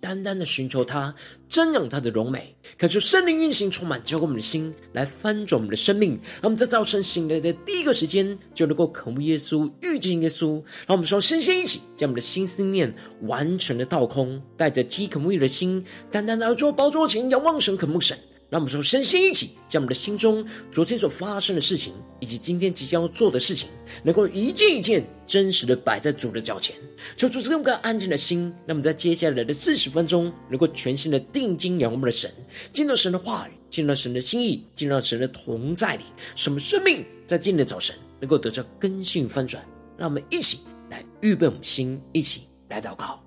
单单的寻求他，瞻仰他的荣美，感受圣灵运行，充满浇灌我们的心，来翻转我们的生命。让我们在早晨醒来的第一个时间，就能够渴慕耶稣、遇见耶稣。让我们说，身心一起，将我们的心思念完全的倒空，带着饥渴沐浴的心，单单来到宝座前，仰望神、渴慕神。让我们说，身心一起，将我们的心中昨天所发生的事情，以及今天即将要做的事情，能够一件一件真实的摆在主的脚前，求主赐我们安静的心。那么在接下来的四十分钟，能够全心的定睛仰望我们的神，进入神的话语，进入神的心意，进入神的同在里，使我们生命在今天早晨能够得到根性翻转。让我们一起来预备我们心，一起来祷告。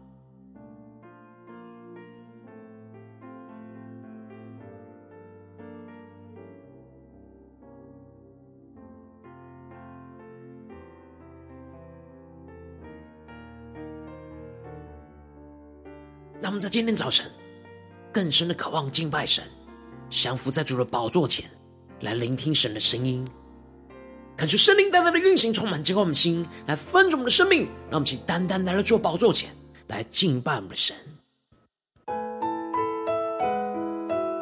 让我们在今天早晨更深的渴望敬拜神，降服在主的宝座前，来聆听神的声音，感受圣灵单单的运行，充满浇灌我们心，来分盛我们的生命。让我们请单单来到主宝座前来敬拜我们的神。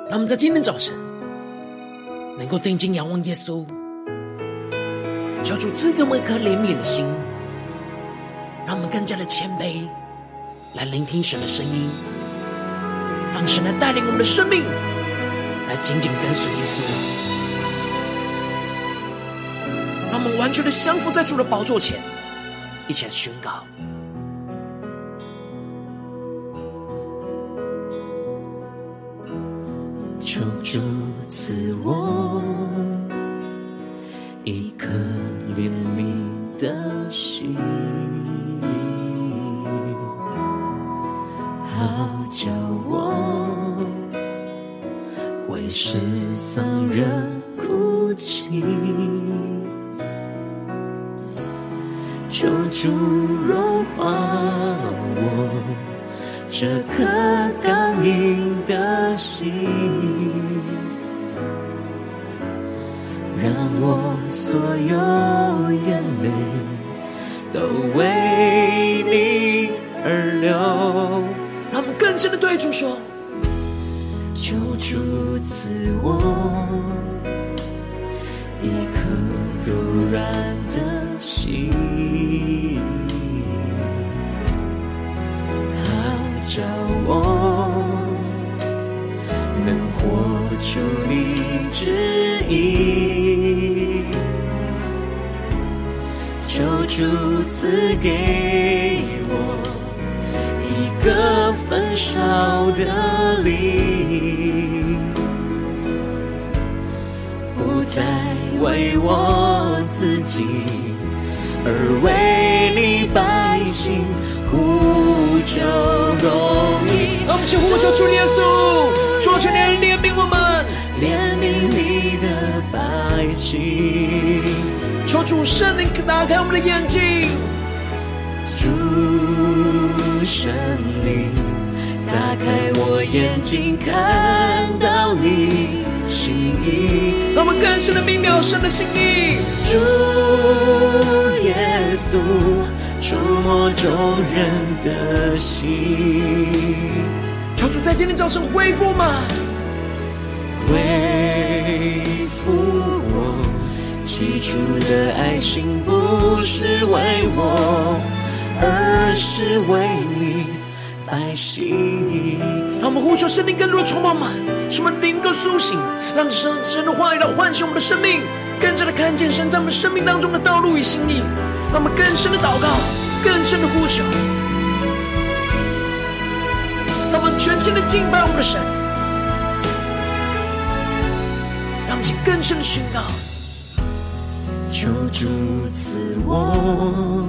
让我们在今天早晨能够定睛仰望耶稣，求主赐给我们一颗怜悯的心，让我们更加的谦卑。来聆听神的声音，让神来带领我们的生命，来紧紧跟随耶稣，让我们完全的降服在主的宝座前，一起来宣告：求主赐我让我所有眼泪都为你而流。让我们更深的对主说：“求主赐我一颗柔软的心，好叫我能活出你旨意。主赐给我。”一个焚烧的灵，不再为我自己，而为你百姓呼求公义。让我们一起呼求主耶稣，求求你怜悯我们，怜悯你的百姓。求主圣灵打开我们的眼睛，主。圣灵，打开我眼睛，看到你心意。让我们更深的明了神的心意。主耶稣，触摸众人的心。求主在今天早晨恢复吗？恢起初的爱心，不是为我。而是为你百姓。让我们呼求圣灵更多的充满，使我们灵更苏醒，让神神的话语来唤醒我们的生命，更加的看见神在我们生命当中的道路与心意。让我们更深的祷告，更深的呼求，让我们全心的敬拜我们的神，让我们更深的宣告：求主赐我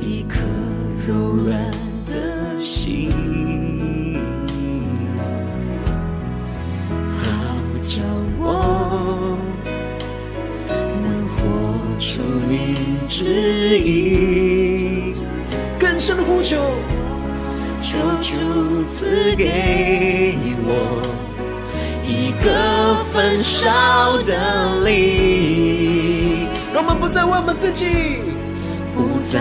一颗柔软的心，好叫我能活出你旨意。更深的呼求，求主赐给我。个焚烧的灵，让我们不再为我们自己，不再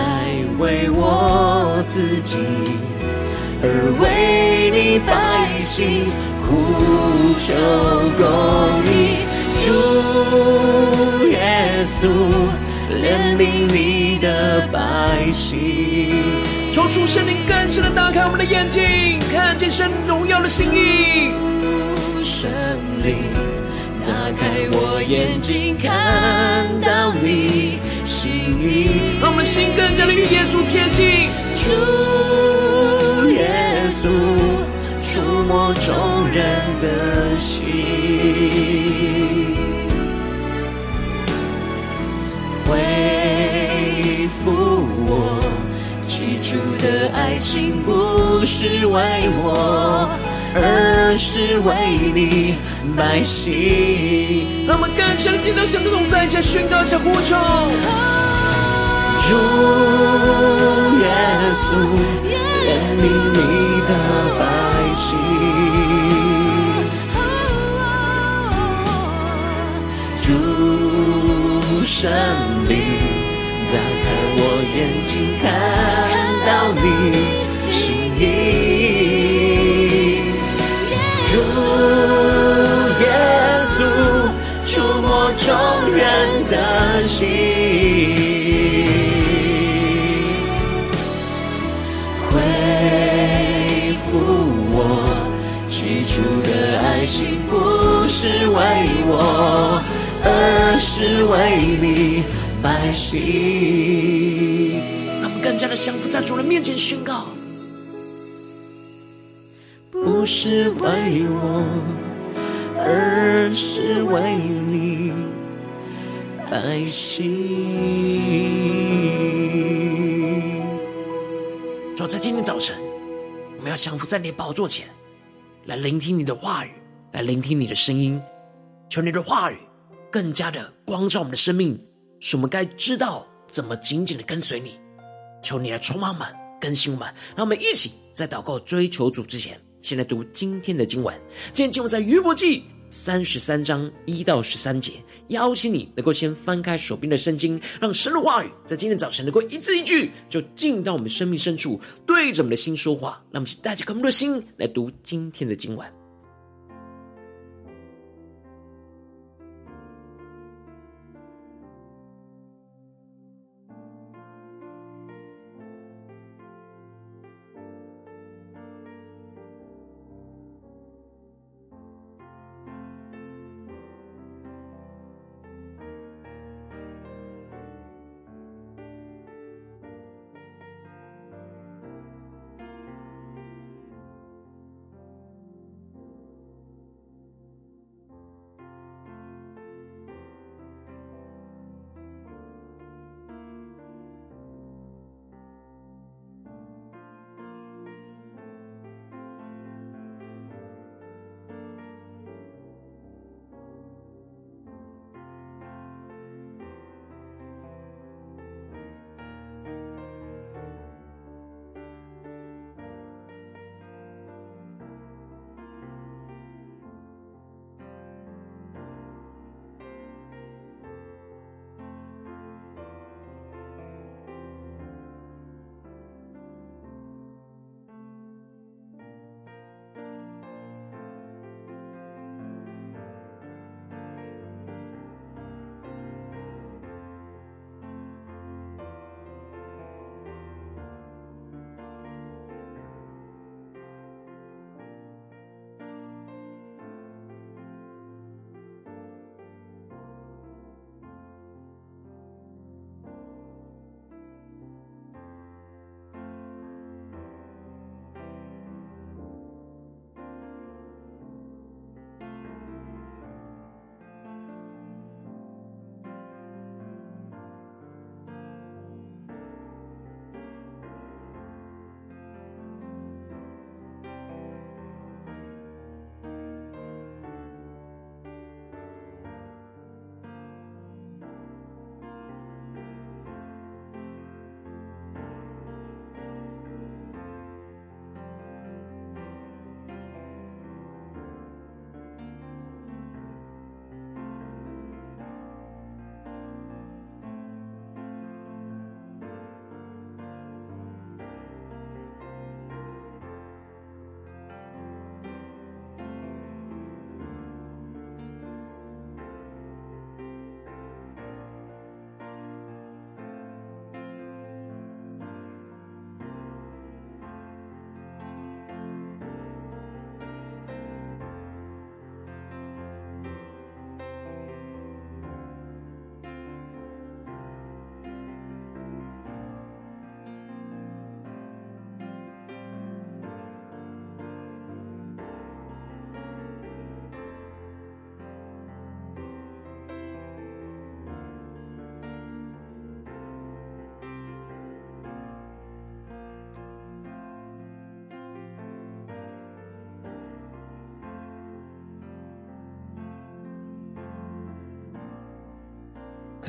为我自己，而为你百姓呼求公义。主耶稣，怜悯你的百姓。求主圣灵更深的打开我们的眼睛，看见神荣耀的心意。圣灵打开我眼睛，看到你心意，让我们心更加的与耶稣贴近。主耶稣，触摸众人的心，恢复我。起初的爱情不是为我，而是为你百姓。让我们更深的敬拜，向主同在，一起宣告，一起呼求。主耶稣，怜悯你的百姓。主圣灵。打开我眼睛，看到你心意。耶稣，触摸众人的心，恢复我起初的爱心，不是为我，而是为你。百姓，让我们更加的降服在主人面前宣告，不是为我，而是为你爱心。主，在今天早晨，我们要降服在你宝座前，来聆听你的话语，来聆听你的声音，求你的话语更加的光照我们的生命。使我们该知道怎么紧紧的跟随你，求你来充满我们，更新我们。让我们一起在祷告追求主之前，先来读今天的经文。今天经文在余伯记三十三章一到十三节。邀请你能够先翻开手边的圣经，让神的话语在今天早晨能够一字一句就进到我们生命深处，对着我们的心说话。让我们带着更多的心来读今天的经文。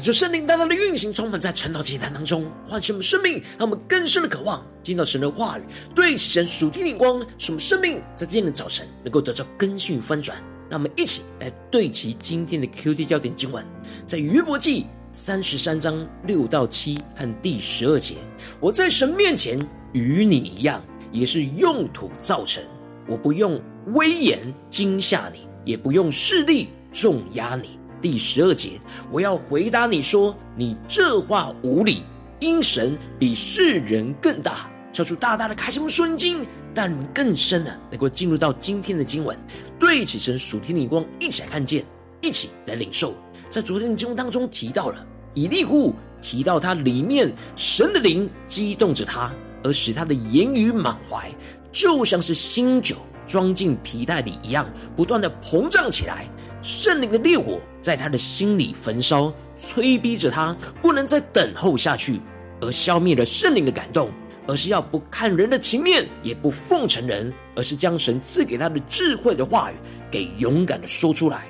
就圣灵大大的运行，充满在晨祷祭坛当中，唤醒我们生命，让我们更深的渴望听到神的话语，对齐神属天的光，使我们生命在今天的早晨能够得到更新与翻转。让我们一起来对齐今天的 QT 焦点经文，在约伯记三十三章六到七和第十二节。我在神面前与你一样，也是用土造成，我不用威严惊吓你，也不用势力重压你。第十二节，我要回答你说：你这话无理，因神比世人更大。求主大大的开启我们属灵经，让你们更深的能够进入到今天的经文，对起神属天的光，一起来看见，一起来领受。在昨天的经文当中提到了以利户，提到他里面神的灵激动着他，而使他的言语满怀，就像是新酒装进皮袋里一样，不断的膨胀起来。圣灵的烈火在他的心里焚烧，催逼着他不能再等候下去，而消灭了圣灵的感动，而是要不看人的情面，也不奉承人，而是将神赐给他的智慧的话语给勇敢的说出来。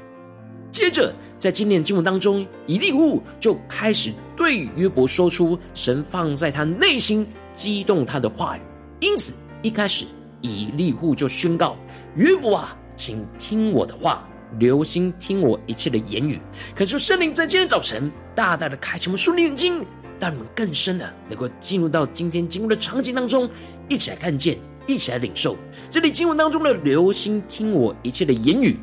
接着，在今天经文当中，以利户就开始对约伯说出神放在他内心激动他的话语。因此，一开始以利户就宣告：约伯啊，请听我的话。留心听我一切的言语，恳求圣灵在今天早晨大大的开启我们属灵眼睛，让我们更深的能够进入到今天经文的场景当中，一起来看见，一起来领受。这里经文当中的留心听我一切的言语，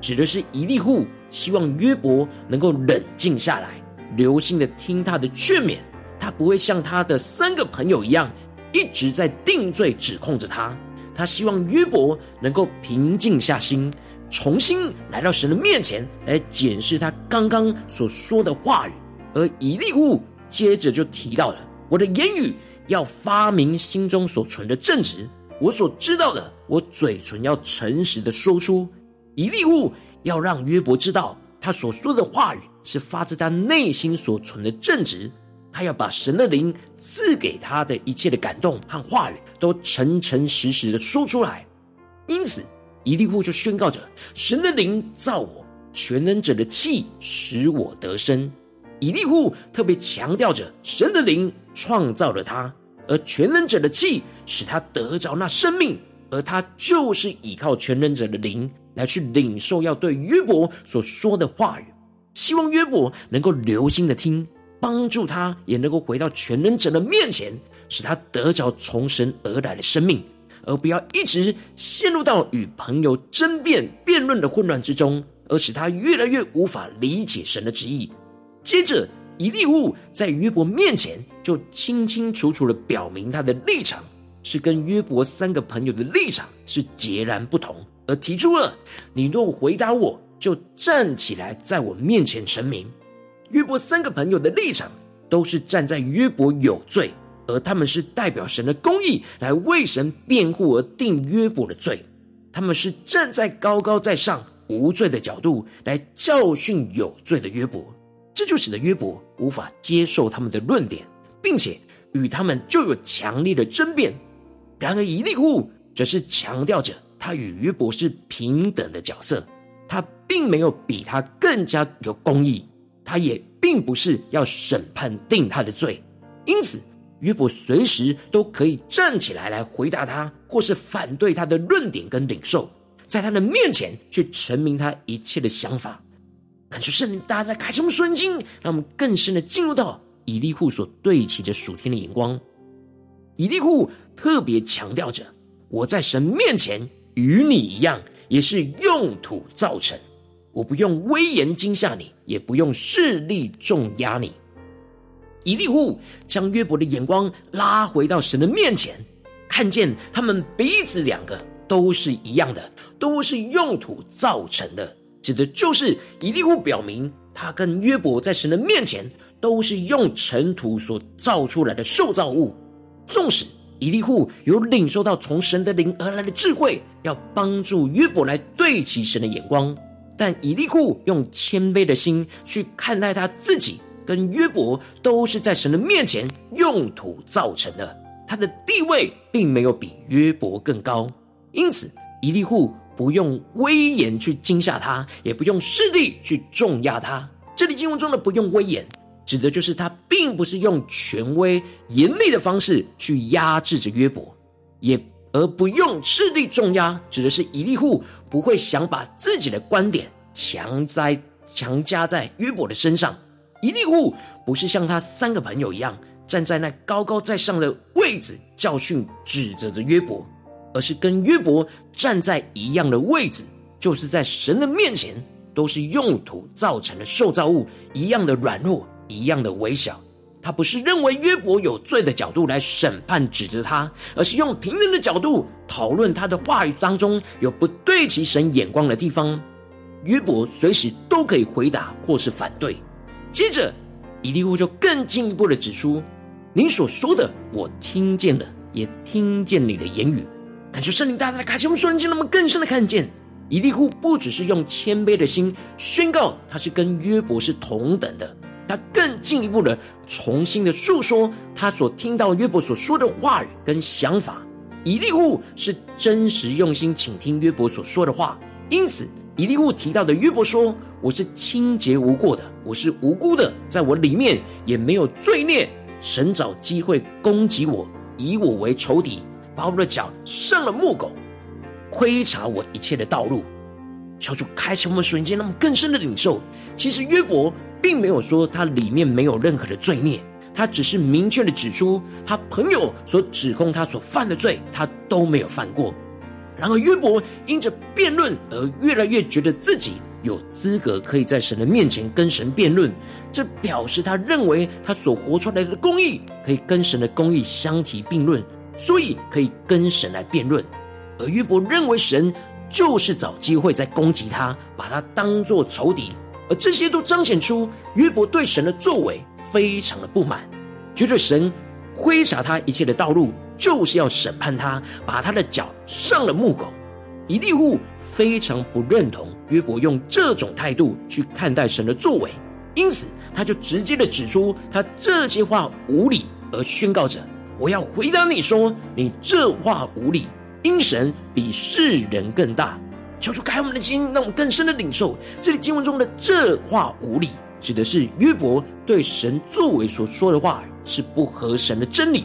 指的是以利户希望约伯能够冷静下来，留心的听他的劝勉，他不会像他的三个朋友一样一直在定罪指控着他，他希望约伯能够平静下心。重新来到神的面前来检视他刚刚所说的话语，而以利户接着就提到了：我的言语要发明心中所存的正直，我所知道的，我嘴唇要诚实的说出。以利户要让约伯知道，他所说的话语是发自他内心所存的正直，他要把神的灵赐给他的一切的感动和话语都诚诚实实的说出来。因此。以利户就宣告着：“神的灵造我，全能者的气使我得生。”以利户特别强调着，神的灵创造了他，而全能者的气使他得着那生命，而他就是依靠全能者的灵来去领受要对约伯所说的话语，希望约伯能够留心的听，帮助他也能够回到全能者的面前，使他得着从神而来的生命。而不要一直陷入到与朋友争辩、辩论的混乱之中，而使他越来越无法理解神的旨意。接着，以利户在约伯面前就清清楚楚的表明他的立场，是跟约伯三个朋友的立场是截然不同，而提出了：你若回答我，就站起来在我面前陈明。约伯三个朋友的立场都是站在约伯有罪。而他们是代表神的公义来为神辩护而定约伯的罪，他们是站在高高在上无罪的角度来教训有罪的约伯，这就使得约伯无法接受他们的论点，并且与他们就有强烈的争辩。然而以利户则是强调着他与约伯是平等的角色，他并没有比他更加有公义，他也并不是要审判定他的罪，因此。约伯随时都可以站起来来回答他，或是反对他的论点跟领受，在他的面前去陈明他一切的想法。恳求圣灵大大开启我们属灵经，让我们更深的进入到以利户所对齐着属天的眼光。以利户特别强调着：我在神面前与你一样，也是用土造成，我不用威严惊吓你，也不用势力重压你。以利户将约伯的眼光拉回到神的面前，看见他们彼此两个都是一样的，都是用土造成的，指的就是以利户表明他跟约伯在神的面前都是用尘土所造出来的受造物。纵使以利户有领受到从神的灵而来的智慧，要帮助约伯来对齐神的眼光，但以利户用谦卑的心去看待他自己。跟约伯都是在神的面前用土造成的，他的地位并没有比约伯更高，因此以利户不用威严去惊吓他，也不用势力去重压他。这里经文中的不用威严，指的就是他并不是用权威严厉的方式去压制着约伯，也而不用势力重压，指的是以利户不会想把自己的观点强在强加在约伯的身上。以利户不是像他三个朋友一样站在那高高在上的位置教训指责着约伯，而是跟约伯站在一样的位置，就是在神的面前都是用土造成的受造物一样的软弱。一样的微小，他不是认为约伯有罪的角度来审判指责他，而是用平等的角度讨论他的话语当中有不对齐神眼光的地方。约伯随时都可以回答或是反对。接着，以利户就更进一步的指出：“你所说的，我听见了，也听见你的言语。”感谢圣灵大大的开启，我们瞬间那么更深的看见，以利户不只是用谦卑的心宣告他是跟约伯是同等的。他更进一步的重新的述说他所听到约伯所说的话语跟想法。以利户是真实用心倾听约伯所说的话，因此以利户提到的约伯说：“我是清洁无过的，我是无辜的，在我里面也没有罪孽。神找机会攻击我，以我为仇敌，把我的脚上了木狗，窥察我一切的道路。”求主开启我们瞬间，那么更深的领受。其实约伯。并没有说他里面没有任何的罪孽，他只是明确的指出他朋友所指控他所犯的罪，他都没有犯过。然而约伯因着辩论而越来越觉得自己有资格可以在神的面前跟神辩论，这表示他认为他所活出来的公义可以跟神的公义相提并论，所以可以跟神来辩论。而约伯认为神就是找机会在攻击他，把他当作仇敌。而这些都彰显出约伯对神的作为非常的不满，觉得神挥洒他一切的道路，就是要审判他，把他的脚上了木狗。以利户非常不认同约伯用这种态度去看待神的作为，因此他就直接的指出他这些话无理，而宣告着：“我要回答你说，你这话无理，因神比世人更大。”求主开我们的心，让我们更深的领受这里经文中的这话无理，指的是约伯对神作为所说的话是不合神的真理，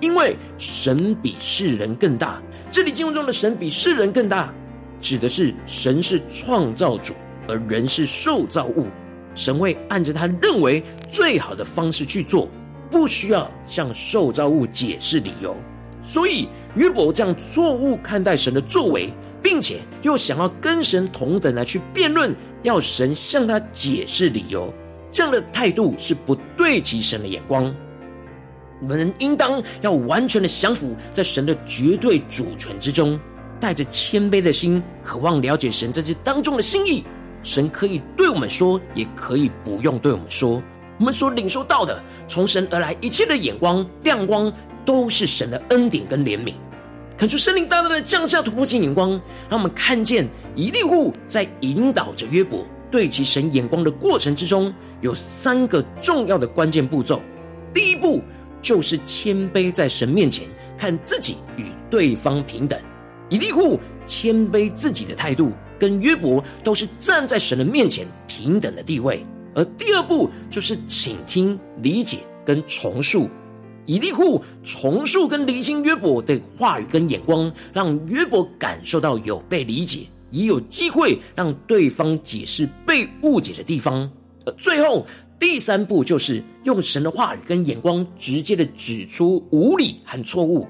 因为神比世人更大。这里经文中的神比世人更大，指的是神是创造主，而人是受造物。神会按着他认为最好的方式去做，不需要向受造物解释理由。所以约伯这样错误看待神的作为。并且又想要跟神同等来去辩论，要神向他解释理由，这样的态度是不对齐神的眼光。我们应当要完全的降服在神的绝对主权之中，带着谦卑的心，渴望了解神在这当中的心意。神可以对我们说，也可以不用对我们说。我们所领受到的，从神而来一切的眼光亮光，都是神的恩典跟怜悯。看出圣灵大大的降下突破性眼光，让我们看见以利户在引导着约伯对其神眼光的过程之中，有三个重要的关键步骤。第一步就是谦卑在神面前，看自己与对方平等。以利户谦卑自己的态度，跟约伯都是站在神的面前平等的地位。而第二步就是倾听、理解跟重述。以利户重述跟厘清约伯的话语跟眼光，让约伯感受到有被理解，也有机会让对方解释被误解的地方。而最后第三步就是用神的话语跟眼光，直接的指出无理和错误。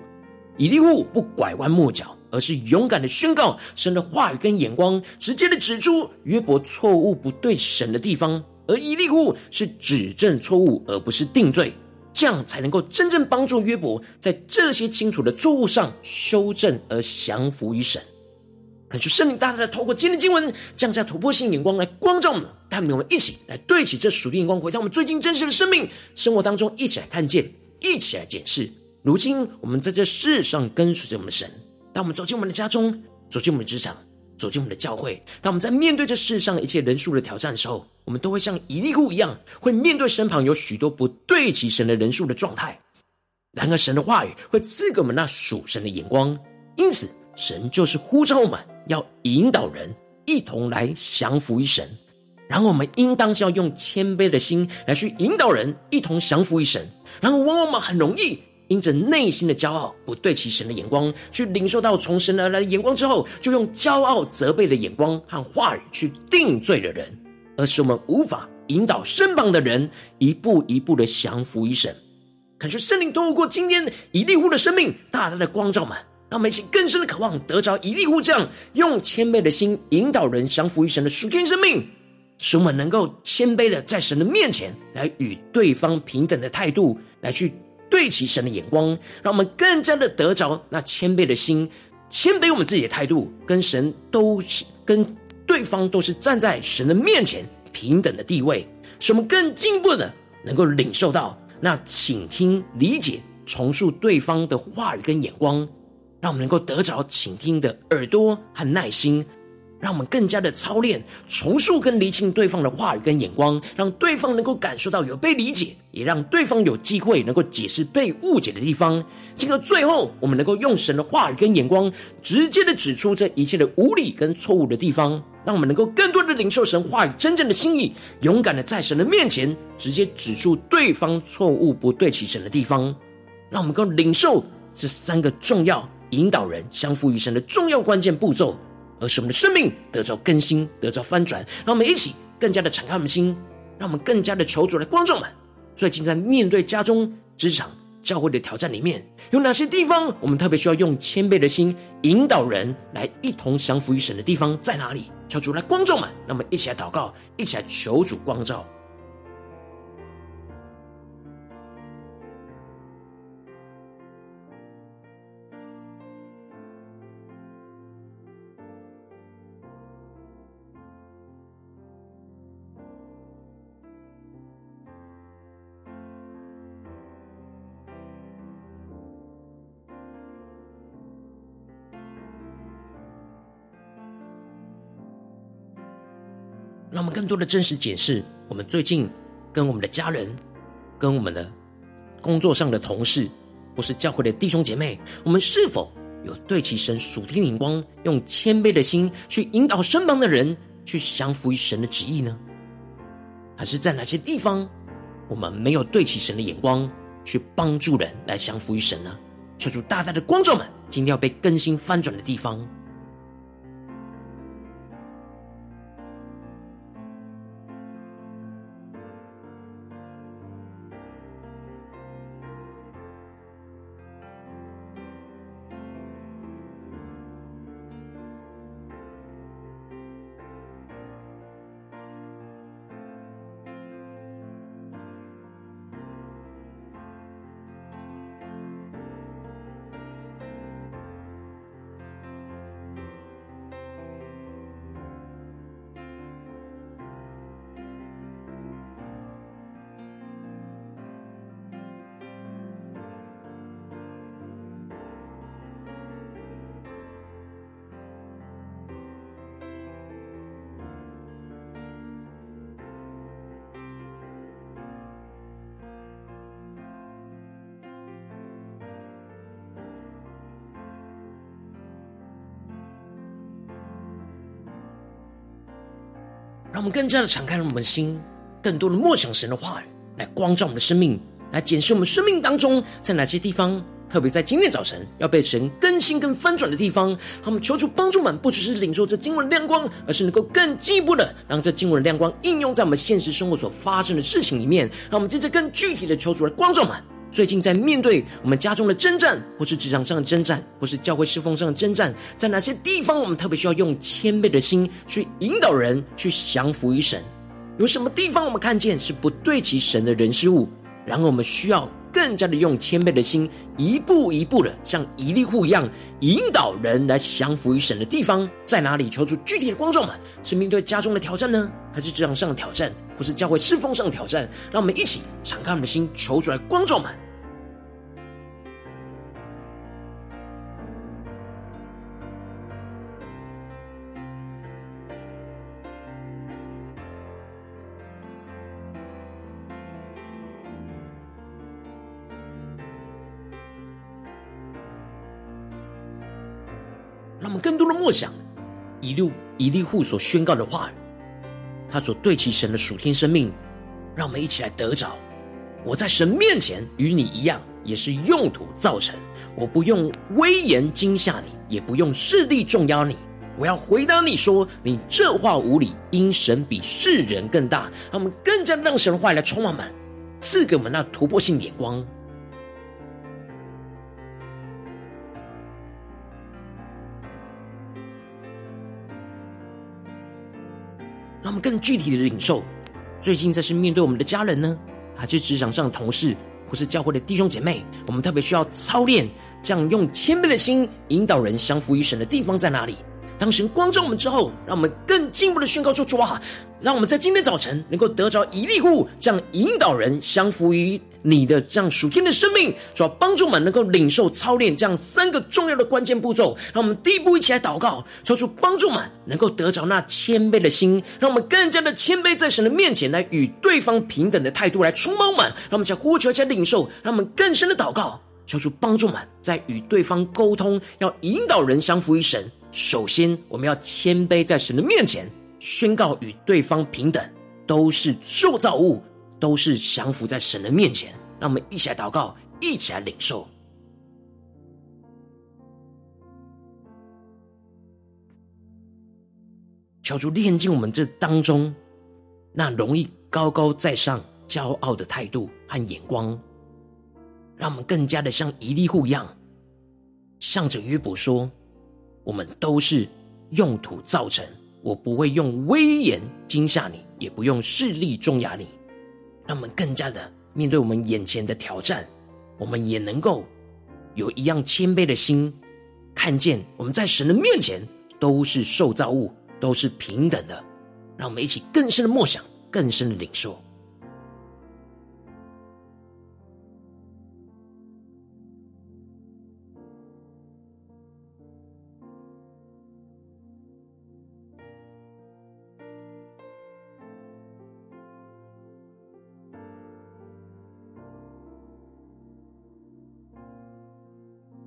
以利户不拐弯抹角，而是勇敢的宣告神的话语跟眼光，直接的指出约伯错误不对神的地方。而以利户是指正错误，而不是定罪。这样才能够真正帮助约伯在这些清楚的错误上修正而降服于神。恳求圣灵大大的透过今天经文降下突破性眼光来光照我们，带领我们一起来对齐这属灵眼光，回到我们最近真实的生命生活当中，一起来看见，一起来检视。如今我们在这世上跟随着我们的神，当我们走进我们的家中，走进我们的职场。走进我们的教会，当我们在面对这世上一切人数的挑战的时候，我们都会像以利户一样，会面对身旁有许多不对齐神的人数的状态。然而，神的话语会赐给我们那属神的眼光，因此，神就是呼召我们要引导人一同来降服于神，然后我们应当是要用谦卑的心来去引导人一同降服于神。然后往往我们很容易因着内心的骄傲，不对齐神的眼光，去领受到从神而来的眼光之后，就用骄傲责备的眼光和话语去定罪了人，而使我们无法引导身旁的人一步一步的降服于神。恳求圣灵透过今天以利户的生命，大大的光照们，让我们一起更深的渴望得着以利户这样用谦卑的心引导人降服于神的属天生命。使我们能够谦卑的在神的面前来与对方平等的态度来去对齐神的眼光，让我们更加的得着那谦卑的心，谦卑我们自己的态度，跟神都是跟对方都是站在神的面前平等的地位，使我们更进一步的能够领受到那倾听、理解、重塑对方的话语跟眼光，让我们能够得着倾听的耳朵和耐心。让我们更加的操练重述跟厘清对方的话语跟眼光，让对方能够感受到有被理解，也让对方有机会能够解释被误解的地方。进而最后，我们能够用神的话语跟眼光，直接的指出这一切的无理跟错误的地方，让我们能够更多的领受神话语真正的心意，勇敢的在神的面前直接指出对方错误不对齐神的地方，让我们能够领受这三个重要引导人降服于神的重要关键步骤。而使我们的生命得着更新，得着翻转，让我们一起更加的敞开我们心，让我们更加的求主来观众们，最近在面对家中、职场、教会的挑战里面，有哪些地方我们特别需要用谦卑的心引导人来一同降服于神的地方在哪里？求主来观众们，让我们一起来祷告，一起来求主光照。多的真实检视，我们最近跟我们的家人、跟我们的工作上的同事，或是教会的弟兄姐妹，我们是否有对齐神属天灵光，用谦卑的心去引导身旁的人去降服于神的旨意呢？还是在哪些地方我们没有对齐神的眼光，去帮助人来降服于神呢？求主大大的光照们，今天要被更新翻转的地方。让我们更加的敞开了我们的心，更多的默想神的话语，来光照我们的生命，来检视我们生命当中在哪些地方，特别在今天早晨要被神更新跟翻转的地方。他们求主帮助们，不只是领受这经文的亮光，而是能够更进一步的让这经文的亮光应用在我们现实生活所发生的事情里面。让我们接着更具体的求主来光照们。最近在面对我们家中的征战，或是职场上的征战，或是教会侍奉上的征战，在哪些地方我们特别需要用谦卑的心去引导人去降服于神？有什么地方我们看见是不对齐神的人事物？然后我们需要更加的用谦卑的心，一步一步的像一粒库一样引导人来降服于神的地方在哪里？求助具体的观众们，是面对家中的挑战呢，还是职场上的挑战？或是教会侍奉上的挑战，让我们一起敞开我们的心，求助来观众们。想以路以利户所宣告的话语。他所对齐神的属天生命，让我们一起来得着。我在神面前与你一样，也是用土造成。我不用威严惊吓你，也不用势力重压你。我要回答你说：你这话无理，因神比世人更大。让我们更加让神的话来充满满，赐给我们那突破性眼光。让我们更具体的领受，最近在是面对我们的家人呢，还是职场上的同事，或是教会的弟兄姐妹，我们特别需要操练，这样用谦卑的心引导人降服于神的地方在哪里？当神光照我们之后，让我们更进一步的宣告说：主啊，让我们在今天早晨能够得着一粒物这样引导人降服于你的这样属天的生命，主要帮助我们能够领受操练这样三个重要的关键步骤。让我们第一步一起来祷告，求主帮助我们能够得着那谦卑的心，让我们更加的谦卑在神的面前来与对方平等的态度来充满满。让我们在呼求，在领受，让我们更深的祷告，求主帮助我们在与对方沟通，要引导人降服于神。首先，我们要谦卑在神的面前，宣告与对方平等，都是受造物，都是降服在神的面前。让我们一起来祷告，一起来领受，求主炼净我们这当中那容易高高在上、骄傲的态度和眼光，让我们更加的像一粒户一样，向着约伯说。我们都是用土造成，我不会用威严惊吓你，也不用势力重压你，让我们更加的面对我们眼前的挑战，我们也能够有一样谦卑的心，看见我们在神的面前都是受造物，都是平等的，让我们一起更深的默想，更深的领受。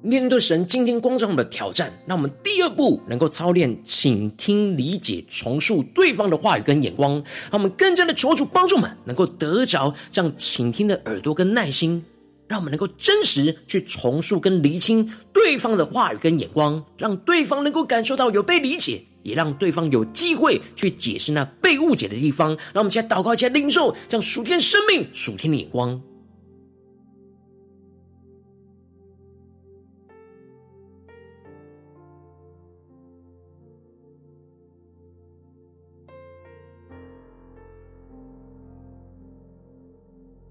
面对神今天光照我们的挑战，让我们第二步能够操练倾听、理解、重塑对方的话语跟眼光，让我们更加的求主帮助们，能够得着这样倾听的耳朵跟耐心，让我们能够真实去重塑跟厘清对方的话语跟眼光，让对方能够感受到有被理解，也让对方有机会去解释那被误解的地方。让我们一起来祷告，一起来领受这样属天生命、属天的眼光。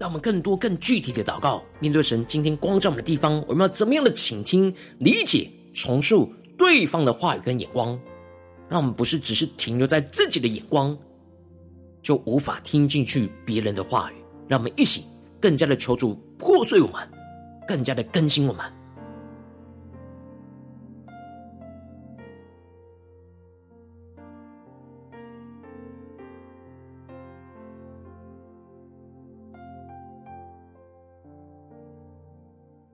让我们更多、更具体的祷告，面对神今天光照我们的地方，我们要怎么样的倾听、理解、重塑对方的话语跟眼光？让我们不是只是停留在自己的眼光，就无法听进去别人的话语。让我们一起更加的求助破碎我们，更加的更新我们。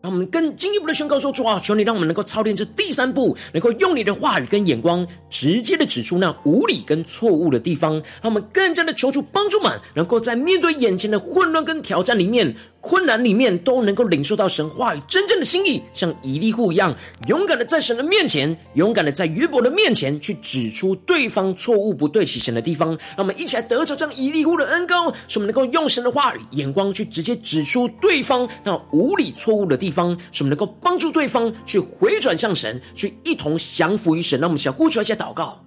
我们更进一步的宣告说：主啊，求你让我们能够操练这第三步，能够用你的话语跟眼光，直接的指出那无理跟错误的地方。让我们更加的求主帮助们，能够在面对眼前的混乱跟挑战里面。困难里面都能够领受到神话语真正的心意，像以利户一样勇敢的在神的面前，勇敢的在约伯的面前去指出对方错误不对齐神的地方。让我们一起来得着这样以利户的恩膏，使我们能够用神的话语眼光去直接指出对方那无理错误的地方，使我们能够帮助对方去回转向神，去一同降服于神。让我们想呼求一些祷告。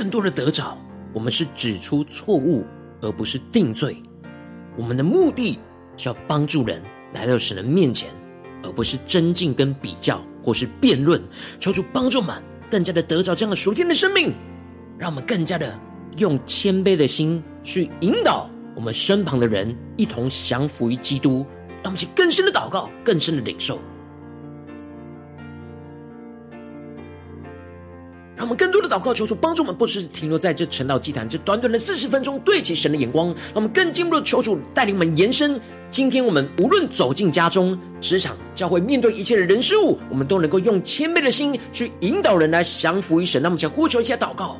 更多的得着，我们是指出错误，而不是定罪。我们的目的是要帮助人来到神的面前，而不是争竞跟比较，或是辩论。求主帮助我们更加的得着这样的属天的生命，让我们更加的用谦卑的心去引导我们身旁的人一同降服于基督。让我们去更深的祷告，更深的领受。我们更多的祷告，求主帮助我们，不只是停留在这成道祭坛这短短的四十分钟，对齐神的眼光。让我们更进一步的求主带领我们延伸。今天我们无论走进家中、职场、教会，面对一切的人事物，我们都能够用谦卑的心去引导人来降服于神。那么，想呼求一下祷告。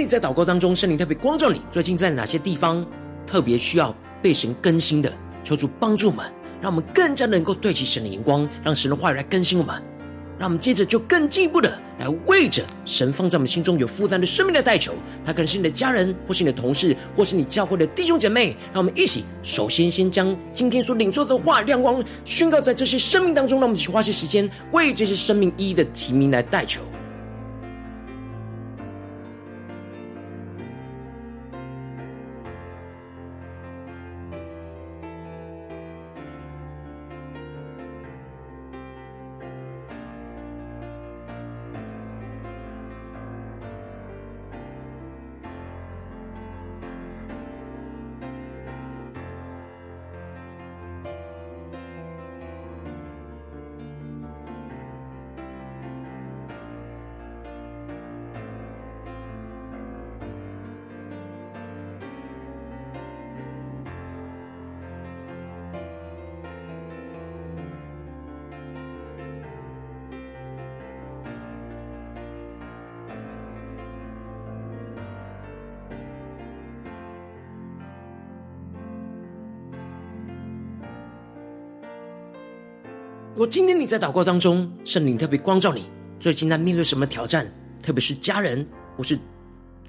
你在祷告当中，圣灵特别光照你，最近在哪些地方特别需要被神更新的？求主帮助我们，让我们更加能够对齐神的眼光，让神的话语来更新我们。让我们接着就更进一步的来为着神放在我们心中有负担的生命的代求，他可能是你的家人，或是你的同事，或是你教会的弟兄姐妹。让我们一起，首先先将今天所领受的话亮光宣告在这些生命当中，让我们一起花些时间为这些生命一一的提名来代求。如果今天你在祷告当中，圣灵特别光照你，最近在面对什么挑战？特别是家人或是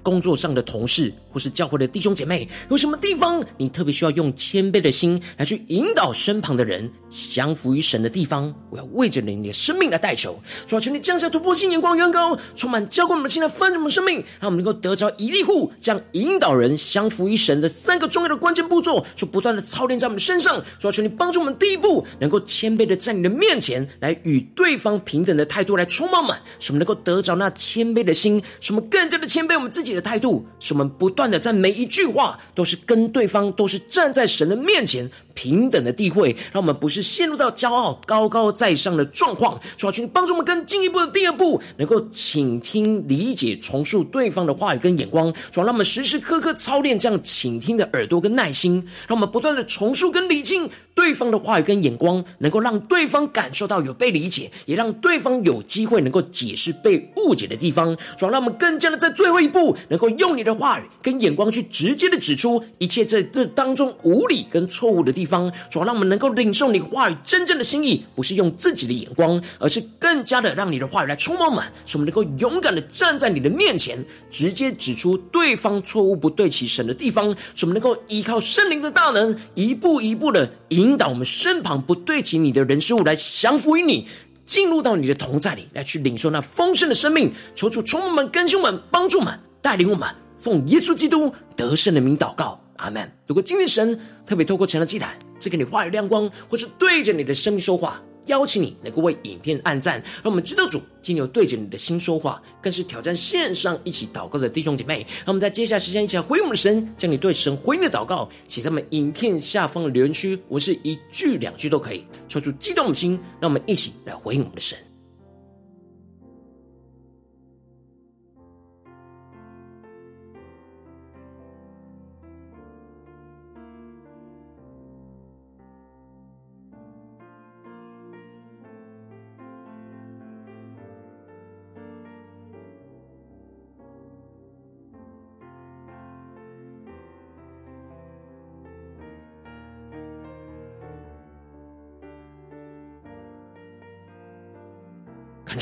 工作上的同事，或是教会的弟兄姐妹，有什么地方你特别需要用谦卑的心来去引导身旁的人降服于神的地方？我要为着你的生命来代求，主啊，求你降下突破性眼光，远高，充满浇灌我们的心来翻转我们生命，让我们能够得着一粒户这样引导人降服于神的三个重要的关键步骤，就不断的操练在我们身上。主啊，求你帮助我们，第一步能够谦卑的在你的面前来与对方平等的态度来充满满，使我们能够得着那谦卑的心，使我们更加的谦卑我们自己的态度，使我们不断的在。每一句话都是跟对方都是站在神的面前平等的地位，让我们不是陷入到骄傲高高在上的状况。主要去帮助我们更进一步的第二步，能够倾听、理解、重塑对方的话语跟眼光。主要让我们时时刻刻操练这样倾听的耳朵跟耐心，让我们不断的重塑跟理清对方的话语跟眼光，能够让对方感受到有被理解，也让对方有机会能够解释被误解的地方。主要让我们更加的在最后一步，能够用你的话语跟眼光去直接的指出一切在这当中无理跟错误的地地方。主要让我们能够领受你话语真正的心意，不是用自己的眼光，而是更加的让你的话语来充满满，使我们能够勇敢的站在你的面前，直接指出对方错误不对齐神的地方，使我们能够依靠圣灵的大能，一步一步的引导我们身旁不对齐你的人事物来降服于你，进入到你的同在里，来去领受那丰盛的生命。求主充满我们、更新们、帮助我们、带领我们。奉耶稣基督得胜的名祷告，阿门。如果今天神特别透过成了祭坛赐给你话语亮光，或是对着你的生命说话，邀请你能够为影片按赞，让我们知道主今天有对着你的心说话，更是挑战线上一起祷告的弟兄姐妹。让我们在接下来时间一起来回应我们的神，将你对神回应的祷告写在我们影片下方的留言区，我是一句两句都可以，抽出激动的心，让我们一起来回应我们的神。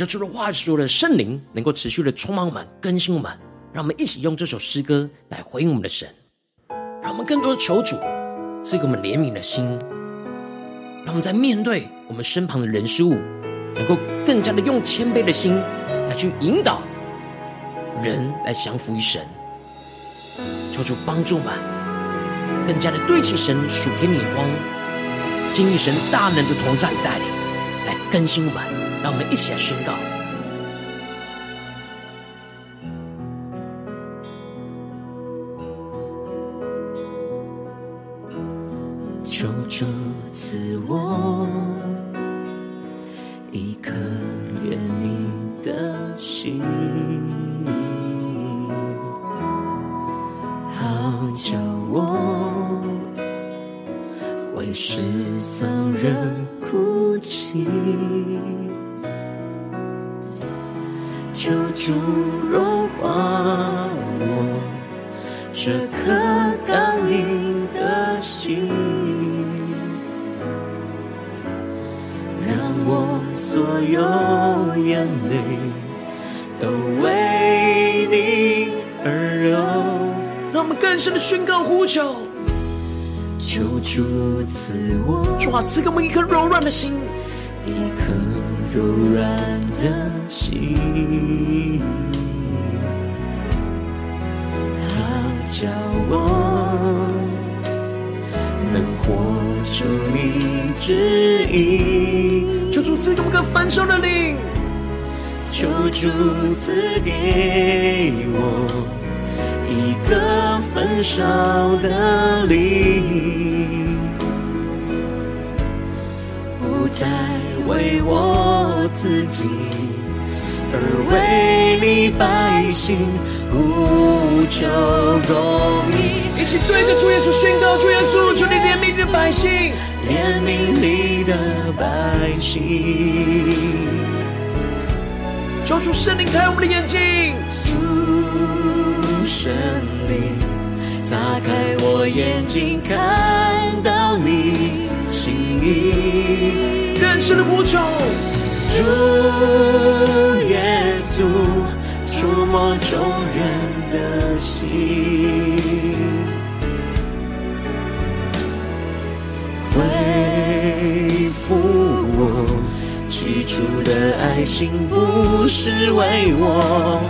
求主的话语的圣灵能够持续的充满我们、更新我们，让我们一起用这首诗歌来回应我们的神，让我们更多的求主赐给我们怜悯的心，让我们在面对我们身旁的人事物，能够更加的用谦卑的心来去引导人来降服于神。求主帮助我们，更加的对齐神属天的眼光，经历神大能的同在与带领，来更新我们。让我们一起来宣告。求主赐我一颗怜悯的心，赐给我们一颗柔软的心，一颗柔软的心，好叫我能活出你旨意。求主赐给我们个焚烧的灵，求主赐给我一个焚烧的灵，再为我自己。而为你百姓呼求公义，一起对着主耶稣宣告：主耶稣，求你怜悯你的百姓，怜悯你的百姓。求主圣灵开我们的眼睛，主圣灵打开我眼睛，看到你心意，更深的呼求。主耶稣，触摸众人的心，恢复我起初的爱心，不是为我，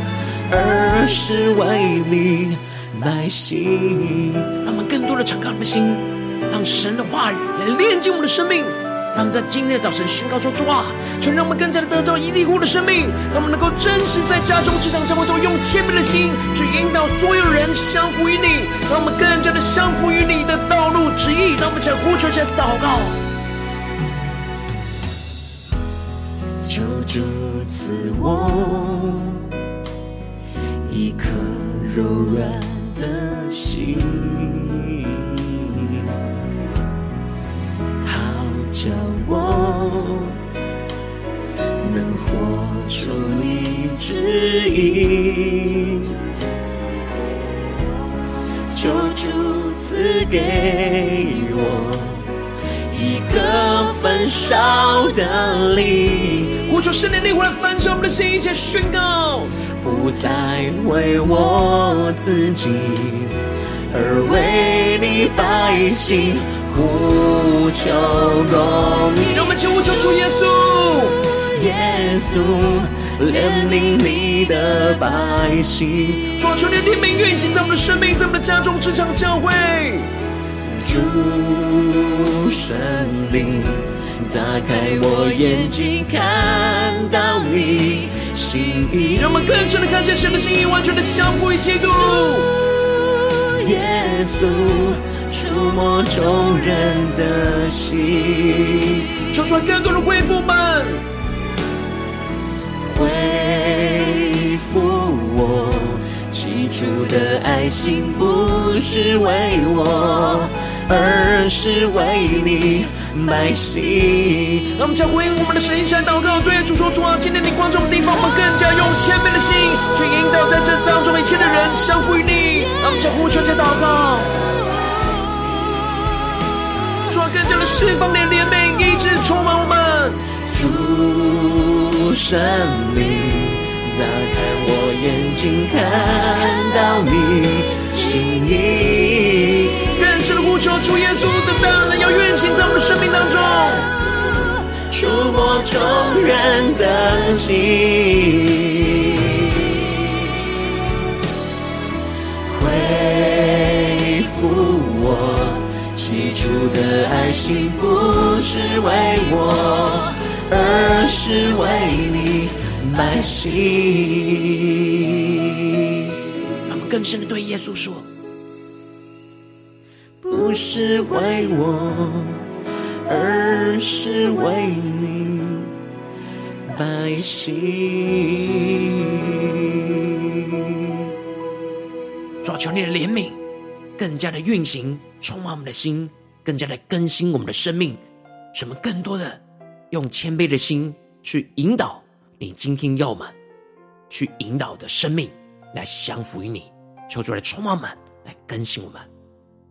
而是为你百姓。让我们更多的敞开我们的心，让神的话语来炼净我们的生命。让我们在今天的早晨宣告说：主啊，求让我们更加的得着一粒户的生命，让我们能够真实在家中、职场、教会都用谦卑的心去引导所有人降服于你，让我们更加的降服于你的道路旨意。让我们将呼求、将祷告，求主赐我一颗柔软的心。能活出你旨意，求主赐给我一个焚烧的灵，呼求圣灵的灵来焚烧我们的心，一切宣告，不再为我自己，而为你百姓。呼求公义，让我们起呼求主耶稣，耶稣怜悯你的百姓，主求你的怜悯运行在我们的生命，在我们的家中、职场、教会。主圣灵，打开我眼睛，看到你心意，让我们更深的看见神的心意，完全的相互与基督。耶稣。触摸众人的心，求出来更多的恢复们，恢复我起初的爱心，不是为我，而是为你百姓。让我们将回应我们的神一起来祷告，对主说：主啊，今天你光照我们地方，我们更加用谦卑的心去引导在这当中一切的人相服于你。让我们将呼求、加祷告。更加的释放你的怜悯，一直充满我们。主生命。打开我眼睛，看到你心意。更深的呼求，主耶稣的大能要运行在我们的生命当中，触摸众人的心。恢复我起初的爱心，不是为我，而是为你百姓。让我们更深的对耶稣说：不是为我，而是为你百姓。主求你的怜悯，更加的运行，充满我们的心，更加的更新我们的生命，什么更多的用谦卑的心去引导你今天要我们去引导的生命，来降服于你。求主来充满我们，来更新我们。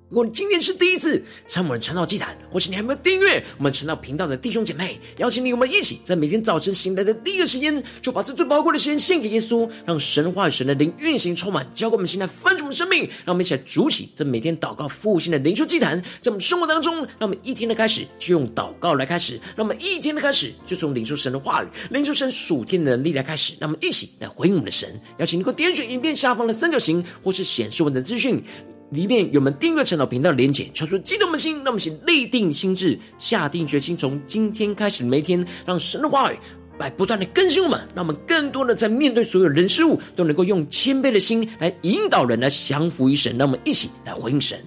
如果你今天是第一次参与我们晨祷祭坛，或是你还没有订阅我们晨祷频道的弟兄姐妹，邀请你我们一起在每天早晨醒来的第一个时间，就把这最宝贵的时间献给耶稣，让神话语、神的灵运行充满，浇灌我们心来翻转我们生命。让我们一起来筑起这每天祷告复兴的灵修祭坛，在我们生活当中，让我们一天的开始就用祷告来开始，让我们一天的开始就从领受神的话语、领受神属天的能力来开始。让我们一起来回应我们的神。邀请你给我点选影片下方的三角形，或是显示文的资讯。里面有我们订阅陈老频道的连结，求出激动的心，让我们先立定心智，下定决心，从今天开始的每一天，让神的话语来不断的更新我们，让我们更多的在面对所有人事物，都能够用谦卑的心来引导人来降服于神，让我们一起来回应神。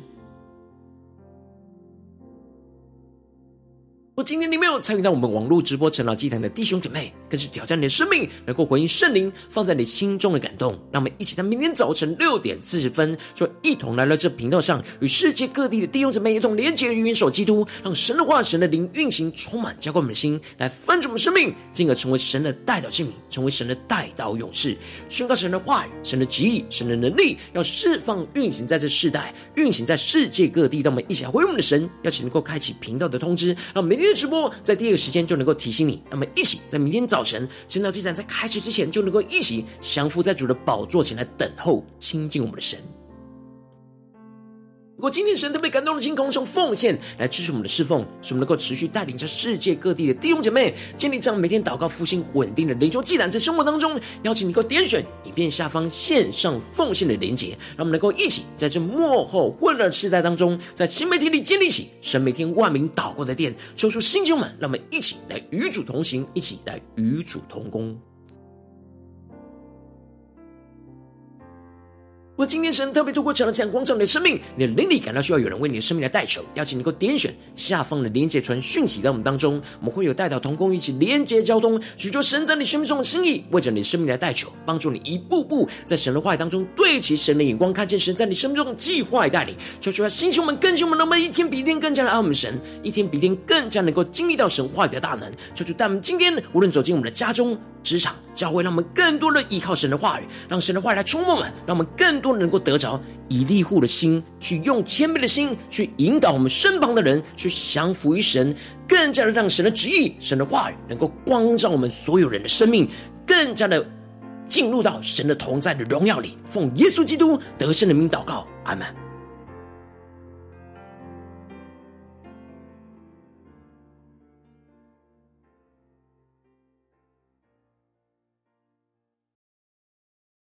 今天你没有参与到我们网络直播晨祷祭坛的弟兄姐妹，更是挑战你的生命，能够回应圣灵放在你心中的感动。让我们一起在明天早晨六点四十分，就一同来到这频道上，与世界各地的弟兄姊妹一同连结、元首基督，让神的话、神的灵运行，充满浇灌我们的心，来翻转我们生命，进而成为神的代祷器皿，成为神的代祷勇士，宣告神的话语、神的旨意、神的能力，要释放运行在这世代，运行在世界各地。让我们一起来回应我们的神，邀请能够开启频道的通知，让每天直播在第一个时间就能够提醒你，那么一起在明天早晨晨祷祭坛在开始之前，就能够一起降服在主的宝座前来等候亲近我们的神。如果今天神特别感动的心，空中奉献来支持我们的侍奉，使我们能够持续带领着世界各地的弟兄姐妹建立这样每天祷告复兴稳定的灵修祭坛，在生活当中，邀请你能够点选影片下方线上奉献的连结，让我们能够一起在这幕后混乱的世代当中，在新媒体里建立起神每天万名祷告的殿，抽出新球们，让我们一起来与主同行，一起来与主同工。今天神特别透过这样的这样光照你的生命，你的灵里感到需要有人为你的生命来代求，邀请你能够点选下方的连结传讯息到我们当中，我们会有代祷同工一起连结交通，寻求神在你生命中的心意，为着你生命来代求，帮助你一步步在神的话语当中对齐神的眼光，看见神在你生命中的计划与带领。求主啊，星球们、更新我们，让我们一天比一天更加的爱我们神，一天比一天更加能够经历到神话语的大能。求主带我们今天无论走进我们的家中、职场、教会，让我们更多的依靠神的话语，让神的话语来充满我们，让我们更都能够得着以利户的心，去用谦卑的心去引导我们身旁的人去降服于神，更加的让神的旨意、神的话语能够光照我们所有人的生命，更加的进入到神的同在的荣耀里。奉耶稣基督得胜的名祷告，阿门。